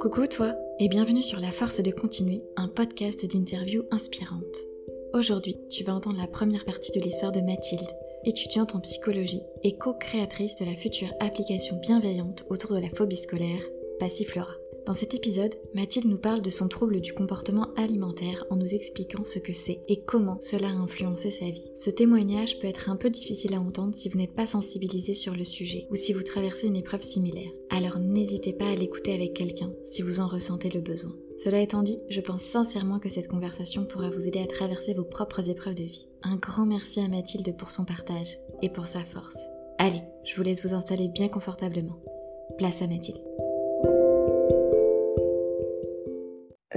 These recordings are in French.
Coucou toi et bienvenue sur La Force de Continuer, un podcast d'interviews inspirantes. Aujourd'hui, tu vas entendre la première partie de l'histoire de Mathilde, étudiante en psychologie et co-créatrice de la future application bienveillante autour de la phobie scolaire, Passiflora. Dans cet épisode, Mathilde nous parle de son trouble du comportement alimentaire en nous expliquant ce que c'est et comment cela a influencé sa vie. Ce témoignage peut être un peu difficile à entendre si vous n'êtes pas sensibilisé sur le sujet ou si vous traversez une épreuve similaire. Alors n'hésitez pas à l'écouter avec quelqu'un si vous en ressentez le besoin. Cela étant dit, je pense sincèrement que cette conversation pourra vous aider à traverser vos propres épreuves de vie. Un grand merci à Mathilde pour son partage et pour sa force. Allez, je vous laisse vous installer bien confortablement. Place à Mathilde.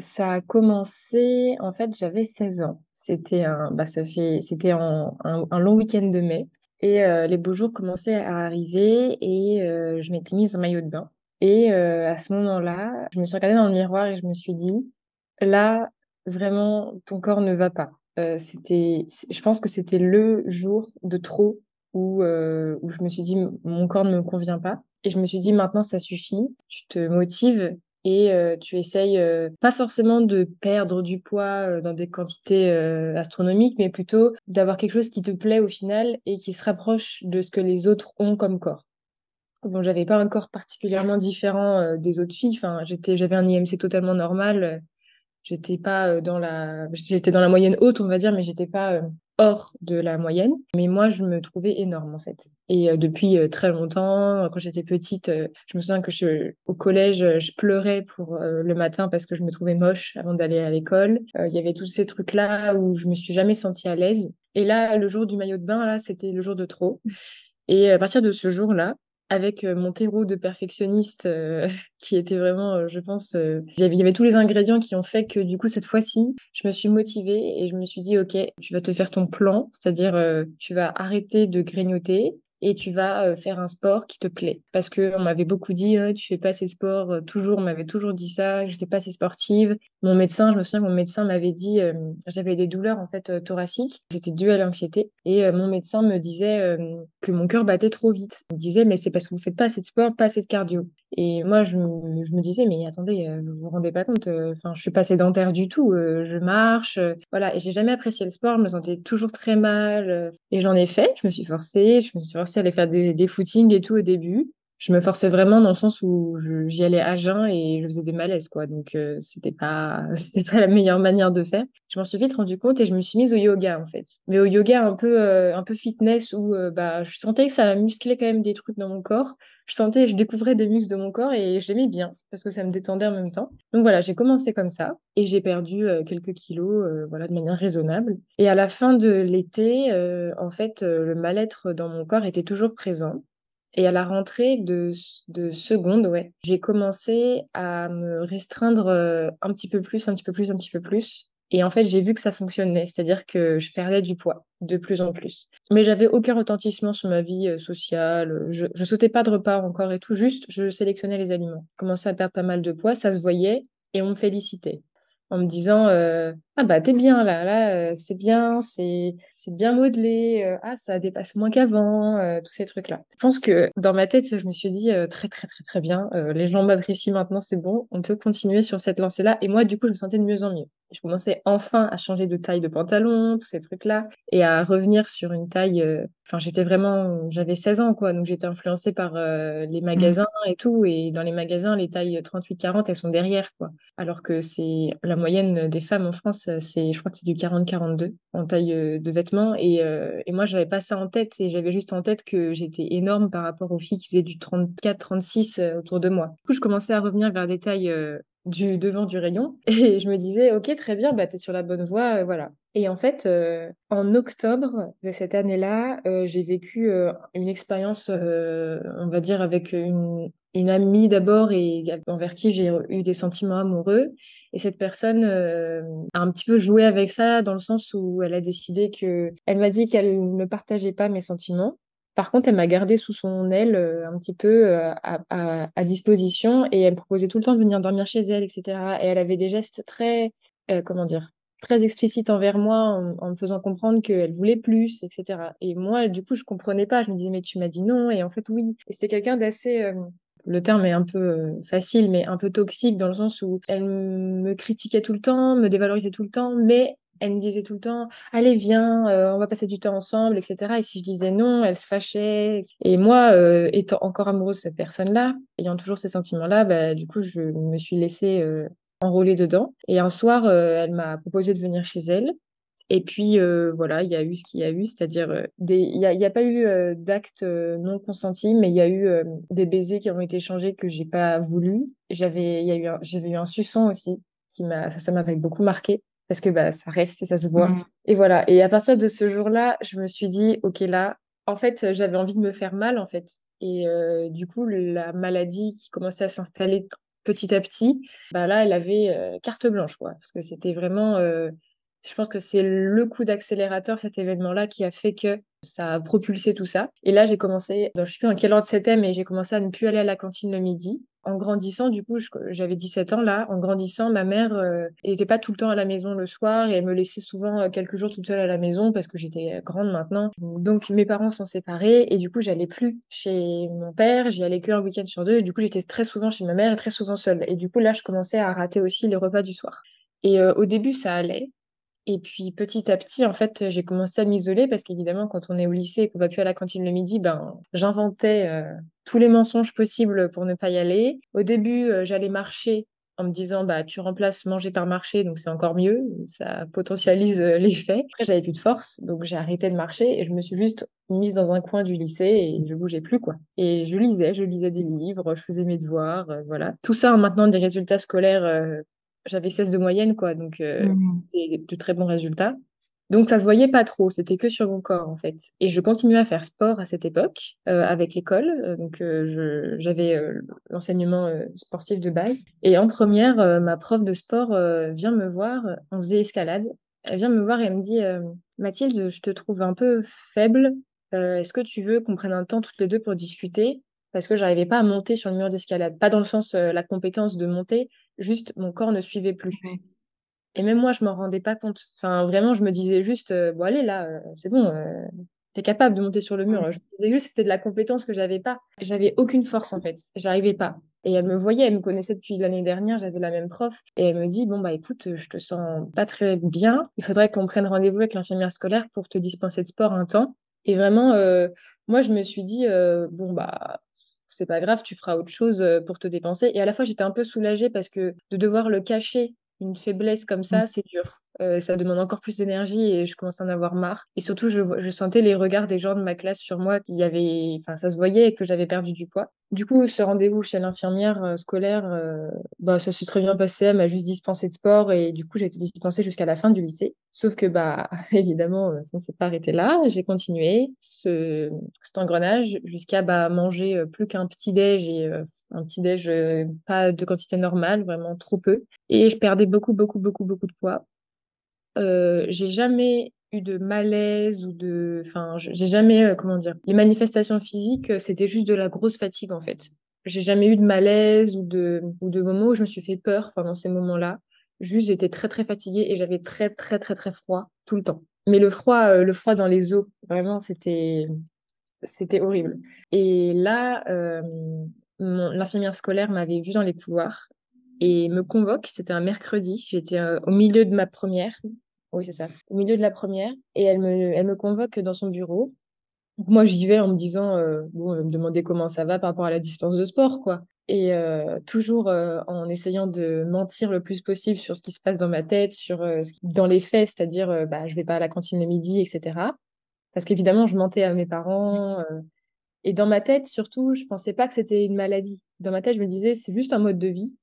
Ça a commencé, en fait, j'avais 16 ans. C'était un, bah, ça fait, c'était un, long week-end de mai. Et euh, les beaux jours commençaient à arriver et euh, je m'étais mise en maillot de bain. Et euh, à ce moment-là, je me suis regardée dans le miroir et je me suis dit, là, vraiment, ton corps ne va pas. c'était, je pense que c'était le jour de trop où, où je me suis dit, mon corps ne me convient pas. Et je me suis dit, maintenant, ça suffit. Tu te motives et euh, tu essayes euh, pas forcément de perdre du poids euh, dans des quantités astronomiques, mais plutôt d'avoir quelque chose qui te plaît au final et qui se rapproche de ce que les autres ont comme corps. Bon, j'avais pas un corps particulièrement différent des autres filles. Enfin, j'étais, j'avais un IMC totalement normal. J'étais pas dans la, j'étais dans la moyenne haute, on va dire, mais j'étais pas hors de la moyenne. Mais moi, je me trouvais énorme en fait. Et euh, depuis euh, très longtemps, quand j'étais petite, euh, je me souviens que je, au collège, je pleurais pour le matin parce que je me trouvais moche avant d'aller à l'école. Il y avait tous ces trucs-là où je me suis jamais sentie à l'aise. Et là, le jour du maillot de bain, là, c'était le jour de trop. Et à partir de ce jour-là, avec euh, mon terreau de perfectionniste euh, qui était vraiment, euh, je pense, il y avait tous les ingrédients qui ont fait que du coup cette fois-ci, je me suis motivée et je me suis dit ok, tu vas te faire ton plan, c'est-à-dire tu vas arrêter de grignoter, et tu vas euh, faire un sport qui te plaît. Parce que on m'avait beaucoup dit, hein, tu fais pas assez de sport, euh, toujours, on m'avait toujours dit ça, que j'étais pas assez sportive. Mon médecin, je me souviens, mon médecin m'avait dit, euh, j'avais des douleurs en fait thoraciques, c'était dû à l'anxiété. Et mon médecin me disait que mon cœur battait trop vite. Il me disait, mais c'est parce que vous faites pas assez de sport, pas assez de cardio. Et moi, je, je me disais, mais attendez, vous vous rendez pas compte, enfin, je suis pas sédentaire du tout, je marche, voilà. Et j'ai jamais apprécié le sport, je me sentais toujours très mal. et j'en ai fait, je me suis forcée, je me suis forcée à aller faire des, des footings et tout au début. Je me forçais vraiment dans le sens où j'y allais à jeun et je faisais des malaises, quoi. Donc, euh, c'était pas, c'était pas la meilleure manière de faire. Je m'en suis vite rendu compte et je me suis mise au yoga, en fait. Mais au yoga un peu, euh, un peu fitness où, euh, bah, je sentais que ça musclait quand même des trucs dans mon corps. Je sentais, je découvrais des muscles de mon corps et j'aimais bien parce que ça me détendait en même temps. Donc voilà, j'ai commencé comme ça et j'ai perdu quelques kilos, voilà, de manière raisonnable. Et à la fin de l'été, en fait, le mal-être dans mon corps était toujours présent. Et à la rentrée de, de seconde, ouais, j'ai commencé à me restreindre euh, un petit peu plus, un petit peu plus, un petit peu plus. Et en fait, j'ai vu que ça fonctionnait, c'est-à-dire que je perdais du poids de plus en plus. Mais j'avais aucun retentissement sur ma vie euh, sociale. Je, je sautais pas de repas encore et tout, juste je sélectionnais les aliments. Je commençais à perdre pas mal de poids, ça se voyait et on me félicitait en me disant euh, ah bah t'es bien là là euh, c'est bien c'est c'est bien modelé euh, ah ça dépasse moins qu'avant tous ces trucs là je pense que dans ma tête je me suis dit très très très très bien les gens m'apprécient maintenant c'est bon on peut continuer sur cette lancée là et moi du coup je me sentais de mieux en mieux. Je commençais enfin à changer de taille de pantalon tous ces trucs là et à revenir sur une taille enfin j'étais vraiment j'avais 16 ans quoi donc j'étais influencée par les mmh. magasins et tout et dans les magasins les tailles 38 40 elles sont derrière quoi. Alors que c'est la moyenne des femmes en France, c'est, je crois que c'est du 40-42 en taille euh, de vêtements. Et, euh, et moi, j'avais pas ça en tête. Et j'avais juste en tête que j'étais énorme par rapport aux filles qui faisaient du 34-36 euh, autour de moi. Du coup, je commençais à revenir vers des tailles du devant du rayon. Et je me disais, ok, très bien, bah, tu es sur la bonne voie, voilà. Et en fait, en octobre de cette année-là, j'ai vécu une expérience, on va dire, avec une, une amie d'abord et envers qui j'ai eu des sentiments amoureux. Et cette personne euh, a un petit peu joué avec ça dans le sens où elle a décidé que, elle m'a dit qu'elle ne partageait pas mes sentiments. Par contre, elle m'a gardé sous son aile euh, un petit peu euh, à, à, à, disposition et elle me proposait tout le temps de venir dormir chez elle, etc. Et elle avait des gestes très, comment dire, très explicite envers moi en, me faisant comprendre qu'elle voulait plus, etc. Et moi, du coup, je comprenais pas. Je me disais, mais tu m'as dit non. Et en fait, oui. Et c'était quelqu'un d'assez, euh, le terme est un peu euh, facile, mais un peu toxique dans le sens où elle me critiquait tout le temps, me dévalorisait tout le temps, mais elle me disait tout le temps allez viens euh, on va passer du temps ensemble etc et si je disais non elle se fâchait et moi euh, étant encore amoureuse de cette personne là ayant toujours ces sentiments là bah, du coup je me suis laissée euh, enrôler dedans. Et un soir elle m'a proposé de venir chez elle et puis voilà, il y a eu ce qu'il y a eu, c'est-à-dire il n'y a, y a, pas eu d'actes non consentis, mais il y a eu des baisers qui ont été échangés que j'ai pas voulu. J'avais, il y a eu, j'avais eu un suçon aussi qui m'a, ça, ça m'avait beaucoup marqué parce que bah, ça reste et ça se voit. Mm. Et voilà. Et à partir de ce jour-là, je me suis dit, OK, là, en fait, j'avais envie de me faire mal, en fait. Et euh, du coup, la maladie qui commençait à s'installer petit à petit, bah là, elle avait euh, carte blanche, quoi. Parce que c'était vraiment, euh, je pense que c'est le coup d'accélérateur, cet événement-là, qui a fait que ça a propulsé tout ça. Et là, j'ai commencé, je sais plus en quel ordre c'était, mais j'ai commencé à ne plus aller à la cantine le midi. En grandissant, du coup, j'avais 17 ans là. En grandissant, ma mère n'était euh, pas tout le temps à la maison le soir et elle me laissait souvent euh, quelques jours toute seule à la maison parce que j'étais grande maintenant. Donc mes parents sont séparés et du coup, j'allais plus chez mon père. J'y allais qu'un week-end sur deux et du coup, j'étais très souvent chez ma mère et très souvent seule. Et du coup, là, je commençais à rater aussi les repas du soir. Et euh, au début, ça allait. Et puis petit à petit, en fait, j'ai commencé à m'isoler parce qu'évidemment, quand on est au lycée et qu'on va plus à la cantine le midi, ben, j'inventais euh, tous les mensonges possibles pour ne pas y aller. Au début, euh, j'allais marcher en me disant, bah, tu remplaces manger par marcher, donc c'est encore mieux, ça potentialise euh, l'effet. Après, j'avais plus de force, donc j'ai arrêté de marcher et je me suis juste mise dans un coin du lycée et je bougeais plus, quoi. Et je lisais, je lisais des livres, je faisais mes devoirs, voilà. Tout ça en maintenant des résultats scolaires j'avais 16 de moyenne, quoi. Donc, euh, mmh. c'était de très bons résultats. Donc, ça se voyait pas trop. C'était que sur mon corps, en fait. Et je continuais à faire sport à cette époque, euh, avec l'école. Euh, donc, j'avais l'enseignement sportif de base. Et en première, ma prof de sport vient me voir. On faisait escalade. Elle vient me voir et elle me dit Mathilde, je te trouve un peu faible. Est-ce que tu veux qu'on prenne un temps toutes les deux pour discuter? Parce que j'arrivais pas à monter sur le mur d'escalade. Pas dans le sens la compétence de monter, juste mon corps ne suivait plus. Et même moi, je m'en rendais pas compte. Enfin, vraiment, je me disais juste, euh, bon, allez, là, euh, c'est bon, euh, t'es capable de monter sur le mur. Je me disais juste, c'était de la compétence que j'avais pas. J'avais aucune force, en fait. J'arrivais pas. Et elle me voyait, elle me connaissait depuis l'année dernière, j'avais la même prof. Et elle me dit, bon, bah, écoute, je te sens pas très bien. Il faudrait qu'on prenne rendez-vous avec l'infirmière scolaire pour te dispenser de sport un temps. Et vraiment, moi, je me suis dit, bon, bah, c'est pas grave, tu feras autre chose euh, pour te dépenser. Et à la fois, j'étais un peu soulagée parce que de devoir le cacher, une faiblesse comme ça, mmh. c'est dur. Euh, ça demande encore plus d'énergie et je commence à en avoir marre. Et surtout, je, je, sentais les regards des gens de ma classe sur moi qui avait, enfin, ça se voyait que j'avais perdu du poids. Du coup, ce rendez-vous chez l'infirmière euh, scolaire, euh, bah, ça s'est très bien passé. Elle m'a juste dispensé de sport et du coup, j'ai été dispensée jusqu'à la fin du lycée. Sauf que, bah, évidemment, ça ne s'est pas arrêté là. J'ai continué ce, cet engrenage jusqu'à bah, manger plus qu'un petit déj et un petit déj pas de quantité normale, vraiment trop peu. Et je perdais beaucoup, beaucoup, beaucoup, beaucoup de poids. Euh, j'ai jamais eu de malaise ou de, enfin, j'ai jamais, euh, comment dire, les manifestations physiques, euh, c'était juste de la grosse fatigue en fait. J'ai jamais eu de malaise ou de, ou de moments où je me suis fait peur pendant ces moments-là. Juste, j'étais très très fatiguée et j'avais très très très très froid tout le temps. Mais le froid, le froid dans les os, vraiment, c'était, c'était horrible. Et là, l'infirmière scolaire m'avait vu dans les couloirs et me convoque. C'était un mercredi. J'étais au milieu de ma première. Oui, c'est ça. Au milieu de la première. Et elle me, convoque dans son bureau. moi, j'y vais en me disant, euh, bon, elle me demander comment ça va par rapport à la dispense de sport, quoi. Et euh, toujours euh, en essayant de mentir le plus possible sur ce qui se passe dans ma tête, sur ce qui... dans les faits, c'est-à-dire, bah, je vais pas à la cantine le midi, etc. Parce qu'évidemment, je mentais à mes parents. Et dans ma tête, surtout, je pensais pas que c'était une maladie. Dans ma tête, je me disais, c'est juste un mode de vie.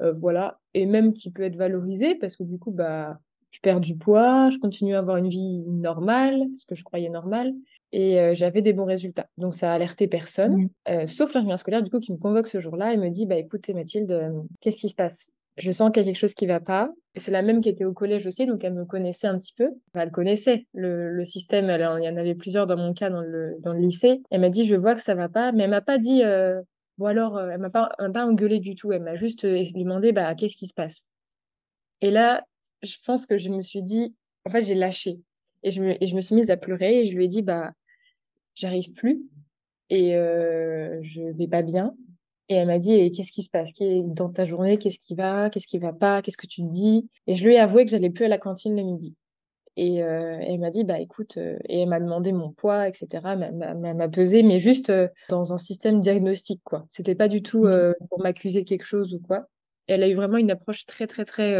voilà. Et même qui peut être valorisé parce que du coup, bah, je perds du poids, je continue à avoir une vie normale, ce que je croyais normal, et euh, j'avais des bons résultats. Donc ça a alerté personne, mmh. euh, sauf l'infirmière scolaire du coup qui me convoque ce jour-là et me dit bah écoutez Mathilde, euh, qu'est-ce qui se passe? Je sens qu'il y a quelque chose qui va pas. C'est la même qui était au collège aussi, donc elle me connaissait un petit peu. elle connaissait le, système. il y en avait plusieurs dans mon cas dans le, dans le lycée. Elle m'a dit je vois que ça va pas, mais elle m'a pas dit bon alors elle m'a pas, pas engueulé du tout. Elle m'a juste demandé bah qu'est-ce qui se passe? Et là, je pense que je me suis dit, en fait, j'ai lâché. Et je, me, et je me suis mise à pleurer et je lui ai dit, bah, j'arrive plus et euh, je vais pas bien. Et elle m'a dit, et qu'est-ce qui se passe? Dans ta journée Qu'est-ce qui va? Qu'est-ce qui va pas? Qu'est-ce que tu te dis? Et je lui ai avoué que j'allais plus à la cantine le midi. Et euh, elle m'a dit, bah écoute, euh, et elle m'a demandé mon poids, etc. Elle m'a pesé, mais juste euh, dans un système diagnostique, quoi. C'était pas du tout pour m'accuser de quelque chose ou quoi. Elle a eu vraiment une approche très, très, très,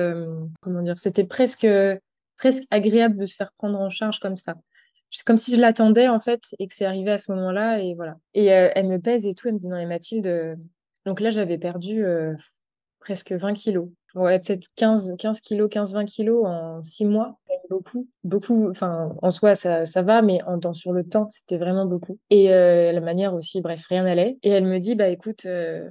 comment dire, c'était presque, presque agréable de se faire prendre en charge comme ça. C'est comme si je l'attendais, en fait, et que c'est arrivé à ce moment-là, et voilà. Et elle me pèse et tout, elle me dit, non, mais Mathilde, donc là, j'avais perdu presque 20 kilos. Ouais, peut-être 15, 15 kilos, 15-20 kilos en 6 mois. Beaucoup, beaucoup. Enfin, en soi, ça, ça va, mais en, sur le temps, c'était vraiment beaucoup. Et euh, la manière aussi, bref, rien n'allait. Et elle me dit, bah écoute, euh,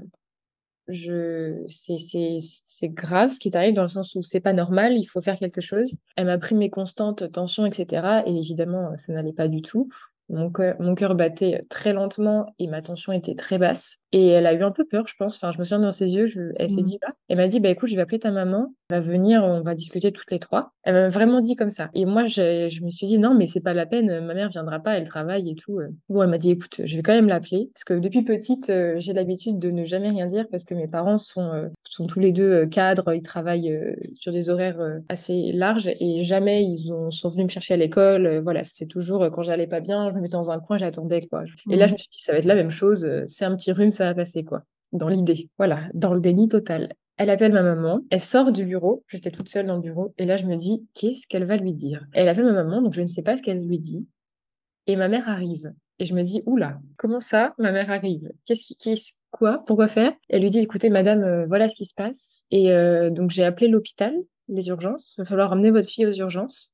je, c'est, grave ce qui t'arrive dans le sens où c'est pas normal, il faut faire quelque chose. Elle m'a pris mes constantes tensions, etc. Et évidemment, ça n'allait pas du tout. Mon cœur, mon cœur battait très lentement et ma tension était très basse. Et elle a eu un peu peur, je pense. Enfin, je me souviens dans ses yeux, elle s'est mmh. dit, bah, elle m'a dit, bah écoute, je vais appeler ta maman, elle va venir, on va discuter toutes les trois. Elle m'a vraiment dit comme ça. Et moi, je, je me suis dit, non, mais c'est pas la peine, ma mère viendra pas, elle travaille et tout. Bon, elle m'a dit, écoute, je vais quand même l'appeler. Parce que depuis petite, euh, j'ai l'habitude de ne jamais rien dire parce que mes parents sont, euh, sont tous les deux euh, cadres, ils travaillent sur des horaires assez larges et jamais ils ont, sont venus me chercher à l'école. Voilà, c'était toujours quand j'allais pas bien, je me dans un coin, j'attendais, quoi. Et là, mmh. je me suis dit, ça va être la même chose, c'est un petit rhume, ça va passer, quoi dans l'idée. Voilà, dans le déni total. Elle appelle ma maman, elle sort du bureau, j'étais toute seule dans le bureau, et là je me dis, qu'est-ce qu'elle va lui dire? Elle appelle ma maman, donc je ne sais pas ce qu'elle lui dit, et ma mère arrive. Et je me dis, oula, comment ça, ma mère arrive? Qu'est-ce qui, qu'est-ce, quoi? Pourquoi faire? Elle lui dit, écoutez, madame, euh, voilà ce qui se passe. Et euh, donc j'ai appelé l'hôpital, les urgences, il va falloir emmener votre fille aux urgences.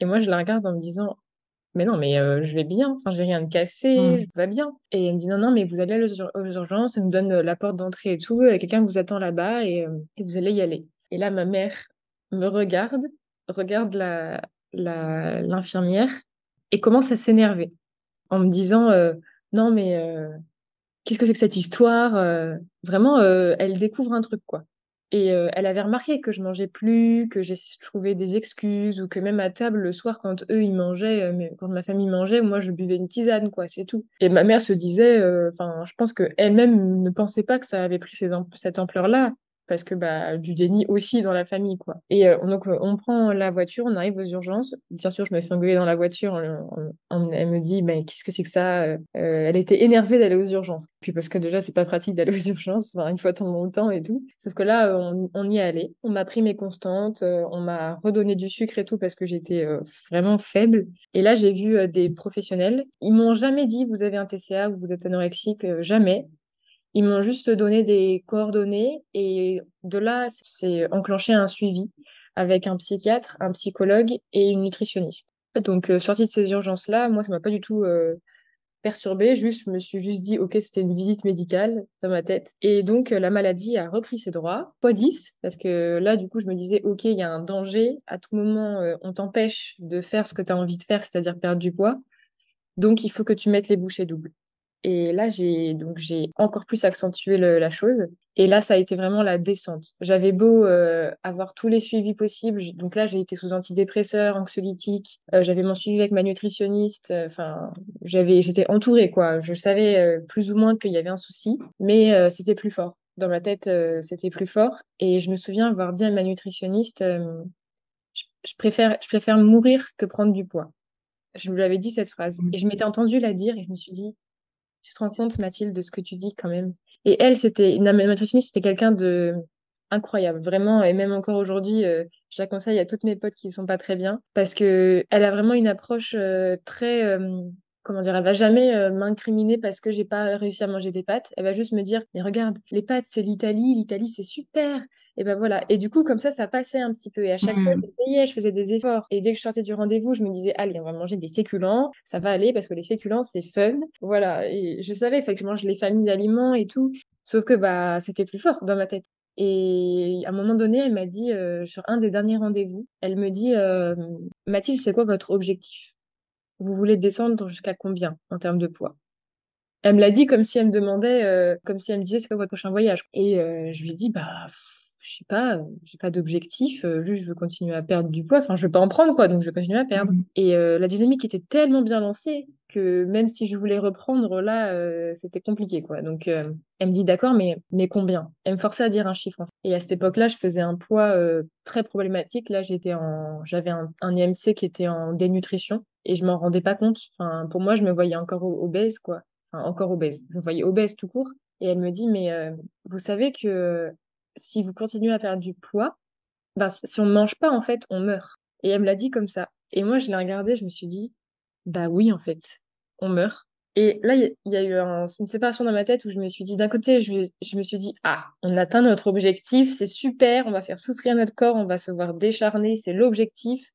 Et moi, je la regarde en me disant, mais non, mais euh, je vais bien, enfin, j'ai rien de cassé, mmh. je vais bien. Et elle me dit, non, non, mais vous allez aux, urgences, elle me donne euh, la porte d'entrée et tout, et quelqu'un vous attend là-bas et, euh, et, vous allez y aller. Et là, ma mère me regarde, regarde la, la, l'infirmière et commence à s'énerver en me disant, non, mais qu'est-ce que c'est que cette histoire Vraiment, elle découvre un truc, quoi. Et euh, elle avait remarqué que je mangeais plus, que j'ai trouvé des excuses, ou que même à table le soir, quand eux ils mangeaient, euh, quand ma famille mangeait, moi je buvais une tisane, quoi, c'est tout. Et ma mère se disait, euh, enfin, je pense qu'elle-même ne pensait pas que ça avait pris cette ampleur-là parce que bah du déni aussi dans la famille quoi. Et euh, donc euh, on prend la voiture, on arrive aux urgences. Bien sûr, je me fais engueuler dans la voiture. elle me dit mais qu'est-ce que c'est que ça euh, Elle était énervée d'aller aux urgences. Puis parce que déjà c'est pas pratique d'aller aux urgences, une fois tant longtemps et tout. Sauf que là on, on y est allé. On m'a pris mes constantes, on m'a redonné du sucre et tout parce que j'étais vraiment faible. Et là j'ai vu des professionnels. Ils m'ont jamais dit vous avez un TCA ou vous êtes anorexique, jamais. Ils m'ont juste donné des coordonnées et de là, c'est enclenché un suivi avec un psychiatre, un psychologue et une nutritionniste. Donc, euh, sortie de ces urgences-là, moi, ça m'a pas du tout euh, perturbée. Juste, je me suis juste dit, OK, c'était une visite médicale dans ma tête. Et donc, euh, la maladie a repris ses droits, fois 10, parce que là, du coup, je me disais, OK, il y a un danger. À tout moment, on t'empêche de faire ce que tu as envie de faire, c'est-à-dire perdre du poids. Donc, il faut que tu mettes les bouchées doubles. Et là, j'ai donc j'ai encore plus accentué la chose. Et là, ça a été vraiment la descente. J'avais beau euh, avoir tous les suivis possibles. Donc là, j'ai été sous antidépresseurs, anxiolytiques. Euh, j'avais mon suivi avec ma nutritionniste. Euh, enfin, j'avais, j'étais entourée quoi. Je savais plus ou moins qu'il y avait un souci, mais c'était plus fort. Dans ma tête, c'était plus fort. Et je me souviens avoir dit à ma nutritionniste, je, je, préfère, je préfère mourir que prendre du poids. Je lui avais dit cette phrase. Mmh. Et je m'étais entendue la dire et je me suis dit, tu te rends compte, Mathilde, de ce que tu dis quand même. Et elle, c'était nutritionniste, c'était quelqu'un de incroyable, vraiment. Et même encore aujourd'hui, euh, je la conseille à toutes mes potes qui ne sont pas très bien, parce que elle a vraiment une approche euh, très, euh, comment dire, elle va jamais m'incriminer parce que j'ai pas réussi à manger des pâtes. Elle va juste me dire, mais regarde, les pâtes, c'est l'Italie, l'Italie, c'est super. Et ben voilà. Et du coup, comme ça, ça passait un petit peu. Et à chaque fois, mmh. j'essayais, je faisais des efforts. Et dès que je sortais du rendez-vous, je me disais, allez, on va manger des féculents. Ça va aller parce que les féculents, c'est fun. Voilà. Et je savais, il que je mange les familles d'aliments et tout. Sauf que, bah, c'était plus fort dans ma tête. Et à un moment donné, elle m'a dit, euh, sur un des derniers rendez-vous, elle me dit, euh, Mathilde, c'est quoi votre objectif? Vous voulez descendre jusqu'à combien en termes de poids? Elle me l'a dit comme si elle me demandait, euh, comme si elle me disait c'est quoi votre prochain voyage? Et je lui ai dit bah je sais pas, j'ai pas d'objectif, juste je veux continuer à perdre du poids. Enfin, je veux pas en prendre, quoi, donc je vais continuer à perdre. Mmh. Et la dynamique était tellement bien lancée que même si je voulais reprendre, là, c'était compliqué, quoi. Donc, elle me dit, d'accord, mais, mais combien? Elle me forçait à dire un chiffre. Et à cette époque-là, je faisais un poids très problématique. Là, j'étais en, j'avais un, un IMC qui était en dénutrition et je m'en rendais pas compte. Enfin, pour moi, je me voyais encore obèse, quoi. Enfin, encore obèse. Je me voyais obèse tout court. Et elle me dit, mais vous savez que si vous continuez à faire du poids, ben, si on ne mange pas, en fait, on meurt. Et elle me l'a dit comme ça. Et moi, je l'ai regardé, je me suis dit, bah oui, en fait, on meurt. Et là, il y, a eu une séparation dans ma tête où je me suis dit, d'un côté, je, je, me suis dit, ah, on atteint notre objectif, c'est super, on va faire souffrir notre corps, on va se voir décharner, c'est l'objectif.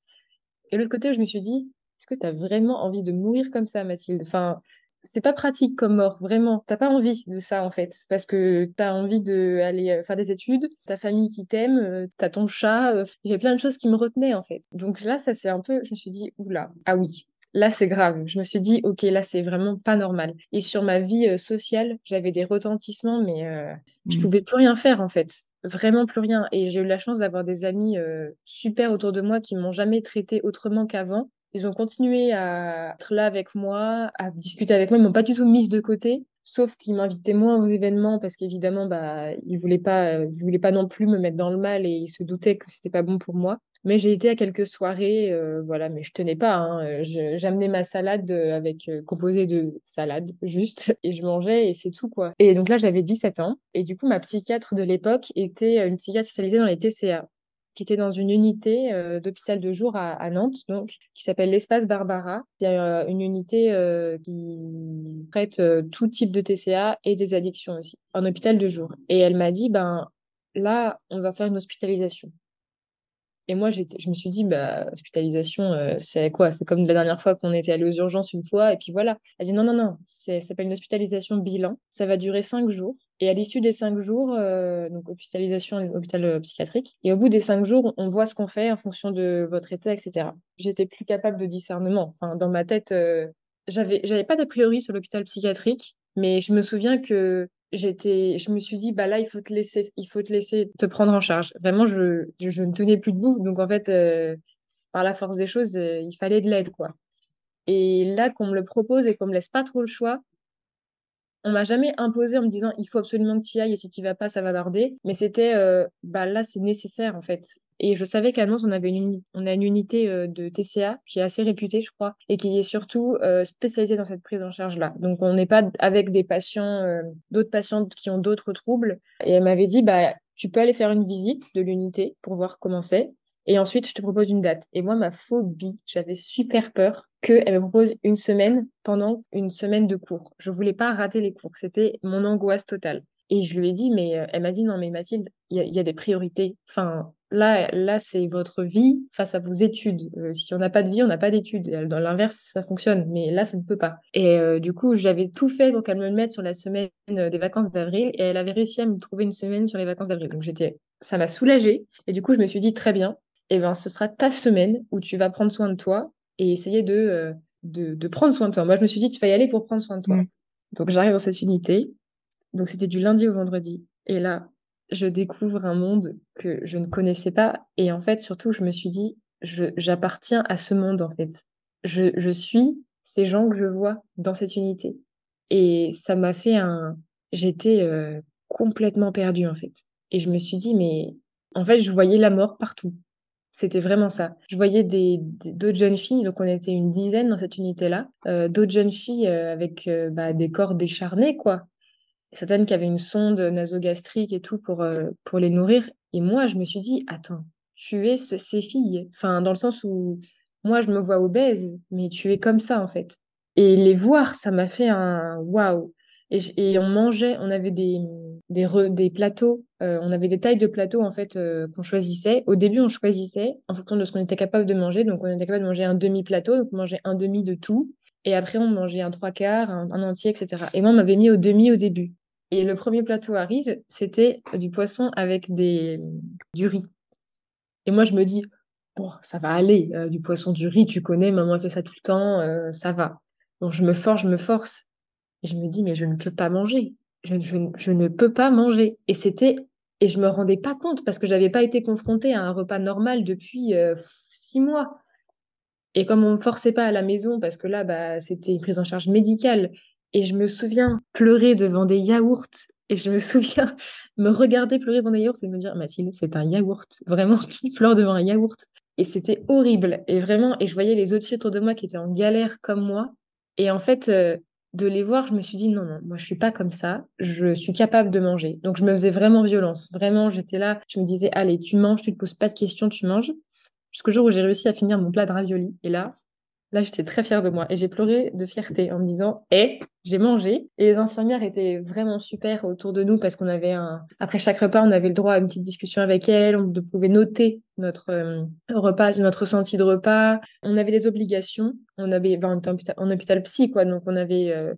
Et l'autre côté, je me suis dit, est-ce que tu as vraiment envie de mourir comme ça, Mathilde? Enfin, c'est pas pratique comme mort, vraiment. T'as pas envie de ça, en fait, parce que t'as envie d'aller euh, faire des études, ta famille qui t'aime, euh, t'as ton chat, euh, il y avait plein de choses qui me retenaient, en fait. Donc là, ça c'est un peu, je me suis dit, oula, ah oui, là c'est grave. Je me suis dit, ok, là c'est vraiment pas normal. Et sur ma vie sociale, j'avais des retentissements, mais je mmh. pouvais plus rien faire, en fait. Vraiment plus rien. Et j'ai eu la chance d'avoir des amis super autour de moi qui m'ont jamais traité autrement qu'avant ils ont continué à être là avec moi, à discuter avec moi. Ils m'ont pas du tout mise de côté, sauf qu'ils m'invitaient moins aux événements parce qu'évidemment, bah, ils voulaient pas, euh, ils voulaient pas non plus me mettre dans le mal et ils se doutaient que c'était pas bon pour moi. Mais j'ai été à quelques soirées, euh, voilà, mais je tenais pas. Hein. J'amenais ma salade euh, avec composée de salade juste et je mangeais et c'est tout quoi. Et donc là, j'avais 17 ans et du coup, ma psychiatre de l'époque était une psychiatre spécialisée dans les TCA qui était dans une unité euh, d'hôpital de jour à, Nantes, donc, qui s'appelle l'Espace Barbara. C'est euh, une unité euh, qui traite tout type de TCA et des addictions aussi, en hôpital de jour. Et elle m'a dit, ben là, on va faire une hospitalisation. Et moi, je me suis dit, bah, hospitalisation, euh, c'est quoi? C'est comme la dernière fois qu'on était allé aux urgences une fois, et puis voilà. Elle dit, non, non, non, ça s'appelle une hospitalisation bilan. Ça va durer cinq jours. Et à l'issue des cinq jours, euh, donc hospitalisation à l'hôpital euh, psychiatrique, et au bout des cinq jours, on voit ce qu'on fait en fonction de votre état, etc. J'étais plus capable de discernement. Enfin, dans ma tête, j'avais, j'avais pas d'a priori sur l'hôpital psychiatrique, mais je me souviens que j'étais, je me suis dit, bah là, il faut te laisser, il faut te laisser te prendre en charge. Vraiment, je, je, ne tenais plus debout. Donc, en fait, euh, par la force des choses, euh, il fallait de l'aide, quoi. Et là, qu'on me le propose et qu'on me laisse pas trop le choix, on m'a jamais imposé en me disant, il faut absolument que tu y ailles et si tu vas pas, ça va barder. Mais c'était, euh, bah là, c'est nécessaire, en fait. Et je savais qu'à Nantes, on avait une, on a une unité euh, de TCA qui est assez réputée, je crois, et qui est surtout euh, spécialisée dans cette prise en charge-là. Donc, on n'est pas avec des patients, d'autres patientes qui ont d'autres troubles. Et elle m'avait dit, bah, tu peux aller faire une visite de l'unité pour voir comment c'est. Et ensuite, je te propose une date. Et moi, ma phobie, j'avais super peur qu'elle me propose une semaine pendant une semaine de cours. Je voulais pas rater les cours. C'était mon angoisse totale. Et je lui ai dit, mais elle m'a dit, non, mais Mathilde, il y, a des priorités. Enfin, Là, là c'est votre vie face à vos études. Euh, si on n'a pas de vie, on n'a pas d'études. Dans l'inverse, ça fonctionne, mais là, ça ne peut pas. Et euh, du coup, j'avais tout fait pour qu'elle me le mette sur la semaine euh, des vacances d'avril, et elle avait réussi à me trouver une semaine sur les vacances d'avril. Donc j'étais, ça m'a soulagée. Et du coup, je me suis dit très bien. Eh ben, ce sera ta semaine où tu vas prendre soin de toi et essayer de, de, de, prendre soin de toi. Moi, je me suis dit, tu vas y aller pour prendre soin de toi. Mmh. Donc j'arrive dans cette unité. Donc c'était du lundi au vendredi. Et là, je découvre un monde que je ne connaissais pas. Et en fait, surtout, je me suis dit, j'appartiens à ce monde, en fait. Je, je suis ces gens que je vois dans cette unité. Et ça m'a fait un... J'étais euh, complètement perdue, en fait. Et je me suis dit, mais en fait, je voyais la mort partout. C'était vraiment ça. Je voyais des, d'autres jeunes filles, donc on était une dizaine dans cette unité-là, euh, d'autres jeunes filles euh, avec euh, bah, des corps décharnés, quoi, certaines qui avaient une sonde nasogastrique et tout pour, pour les nourrir. Et moi, je me suis dit, attends, tu es ces filles. Enfin, dans le sens où moi, je me vois obèse, mais tu es comme ça, en fait. Et les voir, ça m'a fait un waouh. Et, et, on mangeait, on avait des, des, des plateaux, euh, on avait des tailles de plateaux, en fait, euh, qu'on choisissait. Au début, on choisissait en fonction de ce qu'on était capable de manger. Donc, on était capable de manger un demi-plateau, donc on un demi de tout. Et après, on mangeait un trois quarts, un, un entier, etc. Et moi, on m'avait mis au demi au début. Et le premier plateau arrive, c'était du poisson avec des, du riz. Et moi, je me dis, bon, ça va aller, euh, du poisson, du riz, tu connais, maman fait ça tout le temps, euh, ça va. Donc, je me force, je me force. Et je me dis, mais je ne peux pas manger. Je, ne peux pas manger. Et c'était Et je me rendais pas compte parce que j'avais pas été confrontée à un repas normal depuis euh, six mois. Et comme on me forçait pas à la maison, parce que là, bah, c'était une prise en charge médicale, et je me souviens pleurer devant des yaourts, et je me souviens me regarder pleurer devant des yaourts et me dire, Mathilde, c'est un yaourt. Vraiment, qui pleure devant un yaourt? Et c'était horrible. Et vraiment, et je voyais les autres filles autour de moi qui étaient en galère comme moi. Et en fait, euh, de les voir, je me suis dit, non, non, moi, je suis pas comme ça. Je suis capable de manger. Donc, je me faisais vraiment violence. Vraiment, j'étais là, je me disais, allez, tu manges, tu te poses pas de questions, tu manges jusqu'au jour où j'ai réussi à finir mon plat de ravioli. Et là, là, j'étais très fière de moi. Et j'ai pleuré de fierté en me disant, eh, j'ai mangé. Et les infirmières étaient vraiment super autour de nous parce qu'on avait un, après chaque repas, on avait le droit à une petite discussion avec elles. On pouvait noter notre euh, repas, notre ressenti de repas. On avait des obligations. On avait, ben, on était en hôpital, psy, quoi. Donc, on avait, euh,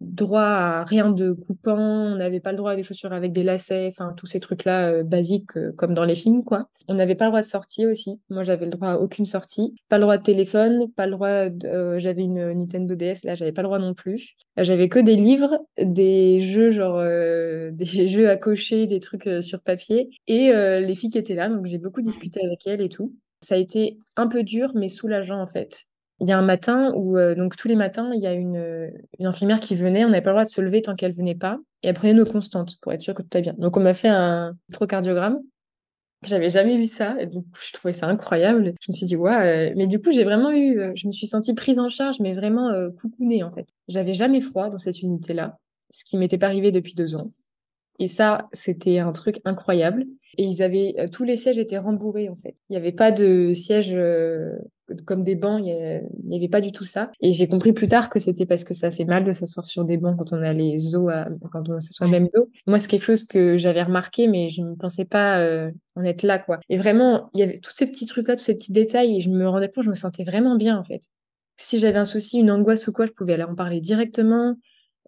droit à rien de coupant, on n'avait pas le droit à des chaussures avec des lacets, enfin tous ces trucs-là euh, basiques euh, comme dans les films quoi. On n'avait pas le droit de sortir aussi. Moi j'avais le droit à aucune sortie, pas le droit de téléphone, pas le droit de... Euh, j'avais une Nintendo DS, là j'avais pas le droit non plus. J'avais que des livres, des jeux genre des jeux à cocher, des trucs sur papier et les filles qui étaient là donc j'ai beaucoup discuté avec elles et tout. Ça a été un peu dur mais soulageant en fait il y a un matin où, euh, donc tous les matins, il y a une, une infirmière qui venait. On n'avait pas le droit de se lever tant qu'elle venait pas. Et elle prenait nos constantes pour être sûr que tout allait bien. Donc, on m'a fait un électrocardiogramme. J'avais jamais vu ça. Et je trouvais ça incroyable. Je me suis dit, ouais. Euh, mais du coup, j'ai vraiment eu, euh, je me suis sentie prise en charge, mais vraiment coucounée, en fait. J'avais jamais froid dans cette unité-là, ce qui m'était pas arrivé depuis deux ans. Et ça, c'était un truc incroyable. Et ils avaient, tous les sièges étaient rembourrés, en fait. Il n'y avait pas de siège comme des bancs, il n'y avait pas du tout ça. Et j'ai compris plus tard que c'était parce que ça fait mal de s'asseoir sur des bancs quand on a les os, quand on s'assoit même dos. Moi, c'est quelque chose que j'avais remarqué, mais je ne pensais pas euh, en être là, quoi. Et vraiment, il y avait tous ces petits trucs-là, tous ces petits détails, et je me rendais compte, je me sentais vraiment bien, en fait. Si j'avais un souci, une angoisse ou quoi, je pouvais aller en parler directement.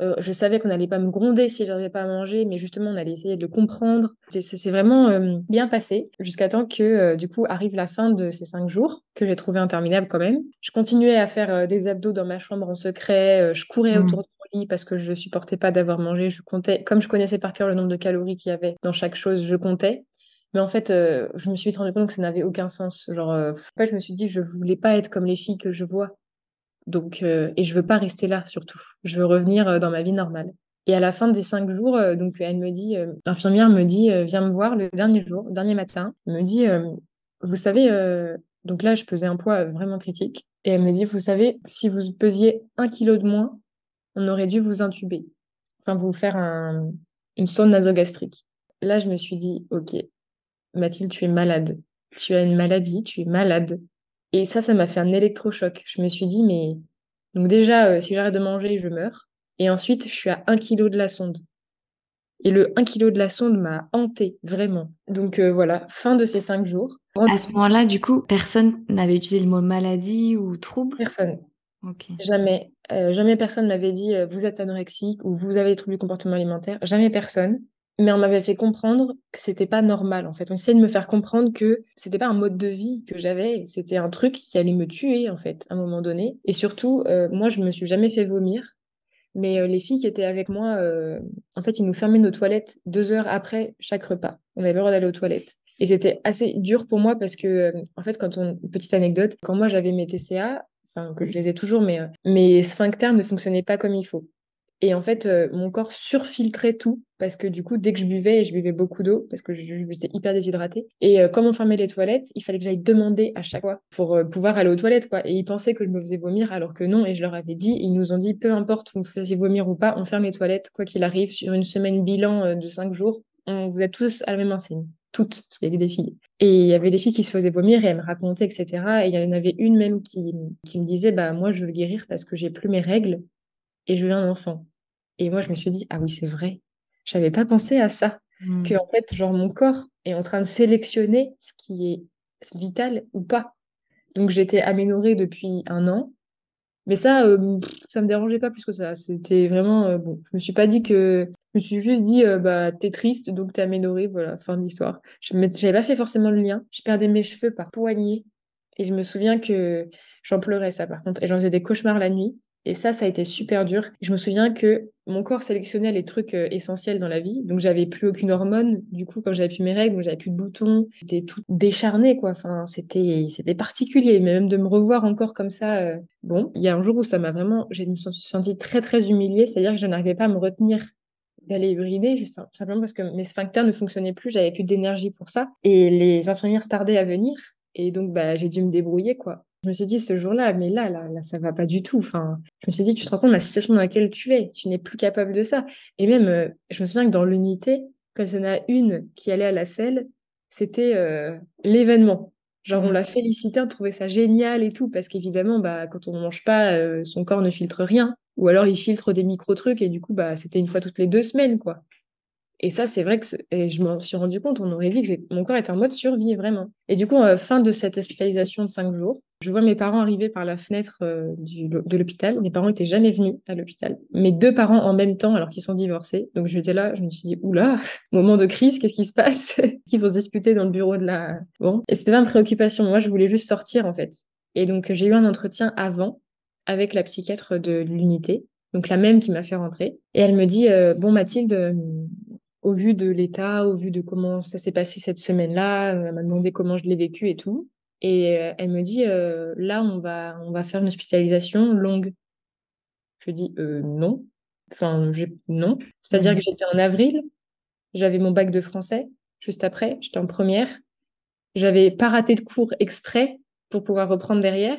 Euh, je savais qu'on n'allait pas me gronder si j'arrivais pas à manger, mais justement, on allait essayer de comprendre. C'est vraiment euh, bien passé jusqu'à temps que, euh, du coup, arrive la fin de ces cinq jours, que j'ai trouvé interminable quand même. Je continuais à faire des abdos dans ma chambre en secret. je courais mmh. autour de mon lit parce que je supportais pas d'avoir mangé. Je comptais, comme je connaissais par cœur le nombre de calories qu'il y avait dans chaque chose, je comptais. Mais en fait, je me suis vite rendu compte que ça n'avait aucun sens. Genre, en fait, je me suis dit, je voulais pas être comme les filles que je vois. Donc, euh, et je veux pas rester là surtout. Je veux revenir euh, dans ma vie normale. Et à la fin des cinq jours, euh, donc elle me dit, l'infirmière me dit, viens me voir le dernier jour, dernier matin. Elle me dit, vous savez, donc là je pesais un poids vraiment critique. Et elle me dit, vous savez, si vous pesiez un kilo de moins, on aurait dû vous intuber, enfin vous faire un, une sonde nasogastrique. Là je me suis dit, ok, Mathilde, tu es malade. Tu as une maladie, tu es malade. Et ça, ça m'a fait un électrochoc. Je me suis dit, mais donc déjà, euh, si j'arrête de manger, je meurs. Et ensuite, je suis à 1 kg de la sonde. Et le 1 kg de la sonde m'a hanté, vraiment. Donc euh, voilà, fin de ces cinq jours. À ce moment-là, du coup, personne n'avait utilisé le mot maladie ou trouble? Personne. Jamais. Euh, jamais personne m'avait dit vous êtes anorexique ou vous avez des troubles du comportement alimentaire. Jamais personne mais on m'avait fait comprendre que c'était pas normal en fait. On essayait de me faire comprendre que c'était pas un mode de vie que j'avais, c'était un truc qui allait me tuer en fait à un moment donné. Et surtout, euh, moi je me suis jamais fait vomir, mais euh, les filles qui étaient avec moi, euh, en fait, ils nous fermaient nos toilettes deux heures après chaque repas. On avait le droit d'aller aux toilettes. Et c'était assez dur pour moi parce que, en fait, quand on, petite anecdote, quand moi j'avais mes TCA, enfin que je les ai toujours, mais mes sphincters ne fonctionnaient pas comme il faut. Et en fait, mon corps surfiltrait tout parce que du coup, dès que je buvais, et je buvais beaucoup d'eau parce que j'étais hyper déshydratée. Et euh, comme on fermait les toilettes, il fallait que j'aille demander à chaque fois pour euh, pouvoir aller aux toilettes, quoi. Et ils pensaient que je me faisais vomir alors que non. Et je leur avais dit, ils nous ont dit, peu importe, vous me faisiez vomir ou pas, on ferme les toilettes, quoi qu'il arrive, sur une semaine bilan de cinq jours, on, vous êtes tous à la même enseigne. Toutes, parce qu'il y avait des filles. Et il y avait des filles qui se faisaient vomir et elles me racontaient, etc. Et il y en avait une même qui, qui me disait, bah, moi, je veux guérir parce que j'ai plus mes règles et je veux un enfant. Et moi, je me suis dit, ah oui, c'est vrai. Je n'avais pas pensé à ça. Hmm. Que, en fait, genre, mon corps est en train de sélectionner ce qui est vital ou pas. Donc, j'étais aménorée depuis un an. Mais ça, euh, ça me dérangeait pas plus que ça. C'était vraiment, euh, bon, je me suis pas dit que, je me suis juste dit, euh, bah, t'es triste, donc t'es aménorée, voilà, fin de l'histoire. Je n'avais pas fait forcément le lien. Je perdais mes cheveux par poignée. Et je me souviens que j'en pleurais ça, par contre. Et j'en faisais des cauchemars la nuit. Et ça, ça a été super dur. Je me souviens que mon corps sélectionnait les trucs euh, essentiels dans la vie. Donc, j'avais plus aucune hormone. Du coup, quand j'avais plus mes règles, j'avais plus de boutons. J'étais tout décharné, quoi. Enfin, c'était, c'était particulier. Mais même de me revoir encore comme ça, euh, bon, il y a un jour où ça m'a vraiment, j'ai me suis sentie très, très humiliée. C'est-à-dire que je n'arrivais pas à me retenir d'aller uriner, juste simplement parce que mes sphincters ne fonctionnaient plus. J'avais plus d'énergie pour ça. Et les infirmières tardaient à venir. Et donc, bah, j'ai dû me débrouiller, quoi. Je me suis dit ce jour-là, mais là, là, là, ça va pas du tout. Enfin, je me suis dit, tu te rends compte de la situation dans laquelle tu es, tu n'es plus capable de ça. Et même, euh, je me souviens que dans l'unité, quand il y en a une qui allait à la selle, c'était euh, l'événement. Genre, on l'a félicité, on trouvait ça génial et tout, parce qu'évidemment, bah, quand on ne mange pas, euh, son corps ne filtre rien. Ou alors, il filtre des micro-trucs, et du coup, bah, c'était une fois toutes les deux semaines, quoi. Et ça, c'est vrai que je m'en suis rendu compte, on aurait vu que mon corps était en mode survie, vraiment. Et du coup, fin de cette hospitalisation de cinq jours, je vois mes parents arriver par la fenêtre euh, de l'hôpital. Mes parents n'étaient jamais venus à l'hôpital. Mes deux parents en même temps, alors qu'ils sont divorcés. Donc j'étais là, je me suis dit, oula, moment de crise, qu'est-ce qui se passe? Qu'ils vont se disputer dans le bureau de la... Bon, et c'était pas une préoccupation. Moi, je voulais juste sortir, en fait. Et donc, j'ai eu un entretien avant avec la psychiatre de l'unité, donc la même qui m'a fait rentrer. Et elle me dit, euh, bon Mathilde, au vu de l'état, au vu de comment ça s'est passé cette semaine-là, elle m'a demandé comment je l'ai vécu et tout. Et euh, elle me dit, euh, là, on va, on va faire une hospitalisation longue. Je dis, euh, non. Enfin, non. C'est-à-dire que mmh. j'étais en avril, j'avais mon bac de français juste après, j'étais en première. J'avais pas raté de cours exprès pour pouvoir reprendre derrière.